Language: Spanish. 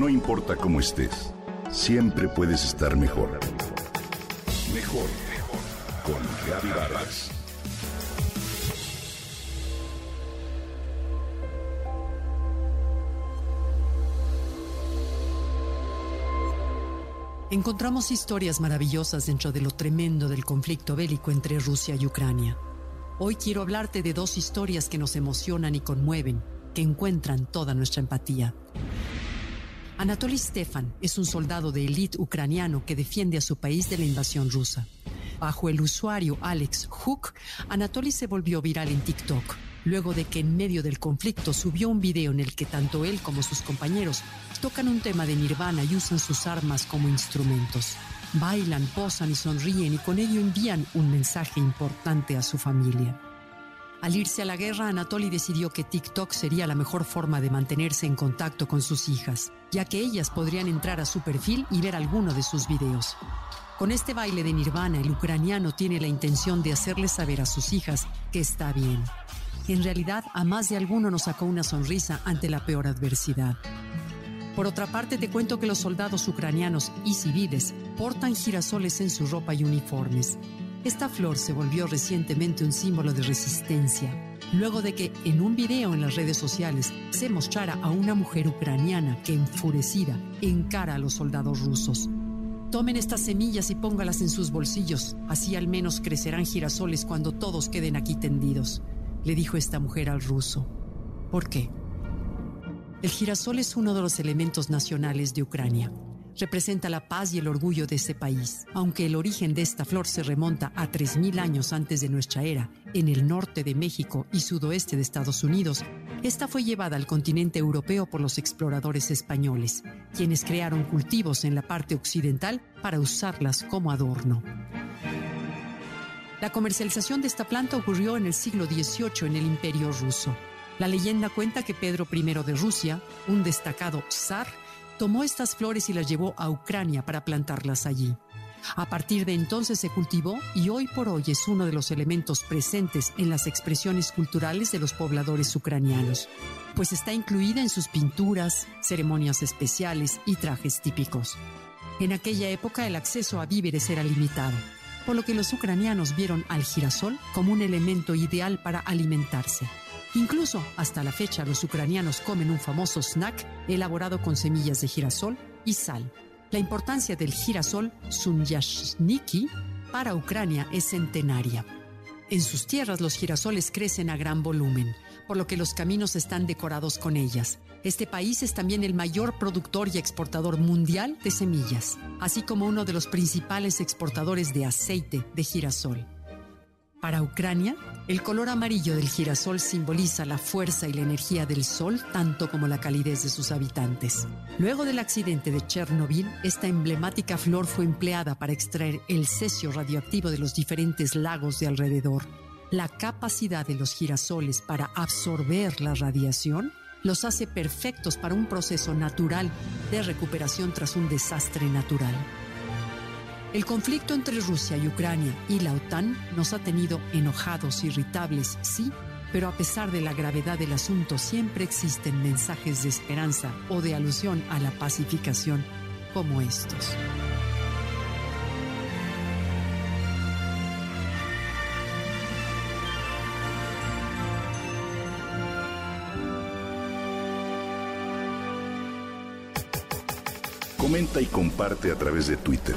No importa cómo estés, siempre puedes estar mejor. Mejor, mejor. Con Vargas. Encontramos historias maravillosas dentro de lo tremendo del conflicto bélico entre Rusia y Ucrania. Hoy quiero hablarte de dos historias que nos emocionan y conmueven, que encuentran toda nuestra empatía. Anatoly Stefan es un soldado de élite ucraniano que defiende a su país de la invasión rusa. Bajo el usuario Alex Hook, Anatoly se volvió viral en TikTok, luego de que en medio del conflicto subió un video en el que tanto él como sus compañeros tocan un tema de Nirvana y usan sus armas como instrumentos. Bailan, posan y sonríen y con ello envían un mensaje importante a su familia. Al irse a la guerra, Anatoly decidió que TikTok sería la mejor forma de mantenerse en contacto con sus hijas, ya que ellas podrían entrar a su perfil y ver alguno de sus videos. Con este baile de Nirvana, el ucraniano tiene la intención de hacerles saber a sus hijas que está bien. En realidad, a más de alguno nos sacó una sonrisa ante la peor adversidad. Por otra parte, te cuento que los soldados ucranianos y civiles portan girasoles en su ropa y uniformes. Esta flor se volvió recientemente un símbolo de resistencia, luego de que en un video en las redes sociales se mostrara a una mujer ucraniana que enfurecida encara a los soldados rusos. Tomen estas semillas y póngalas en sus bolsillos, así al menos crecerán girasoles cuando todos queden aquí tendidos, le dijo esta mujer al ruso. ¿Por qué? El girasol es uno de los elementos nacionales de Ucrania representa la paz y el orgullo de ese país. Aunque el origen de esta flor se remonta a 3.000 años antes de nuestra era, en el norte de México y sudoeste de Estados Unidos, esta fue llevada al continente europeo por los exploradores españoles, quienes crearon cultivos en la parte occidental para usarlas como adorno. La comercialización de esta planta ocurrió en el siglo XVIII en el Imperio ruso. La leyenda cuenta que Pedro I de Rusia, un destacado zar, tomó estas flores y las llevó a Ucrania para plantarlas allí. A partir de entonces se cultivó y hoy por hoy es uno de los elementos presentes en las expresiones culturales de los pobladores ucranianos, pues está incluida en sus pinturas, ceremonias especiales y trajes típicos. En aquella época el acceso a víveres era limitado, por lo que los ucranianos vieron al girasol como un elemento ideal para alimentarse. Incluso hasta la fecha los ucranianos comen un famoso snack elaborado con semillas de girasol y sal. La importancia del girasol Sunyashniki para Ucrania es centenaria. En sus tierras los girasoles crecen a gran volumen, por lo que los caminos están decorados con ellas. Este país es también el mayor productor y exportador mundial de semillas, así como uno de los principales exportadores de aceite de girasol. Para Ucrania, el color amarillo del girasol simboliza la fuerza y la energía del sol, tanto como la calidez de sus habitantes. Luego del accidente de Chernobyl, esta emblemática flor fue empleada para extraer el cesio radioactivo de los diferentes lagos de alrededor. La capacidad de los girasoles para absorber la radiación los hace perfectos para un proceso natural de recuperación tras un desastre natural. El conflicto entre Rusia y Ucrania y la OTAN nos ha tenido enojados, irritables, sí, pero a pesar de la gravedad del asunto siempre existen mensajes de esperanza o de alusión a la pacificación como estos. Comenta y comparte a través de Twitter.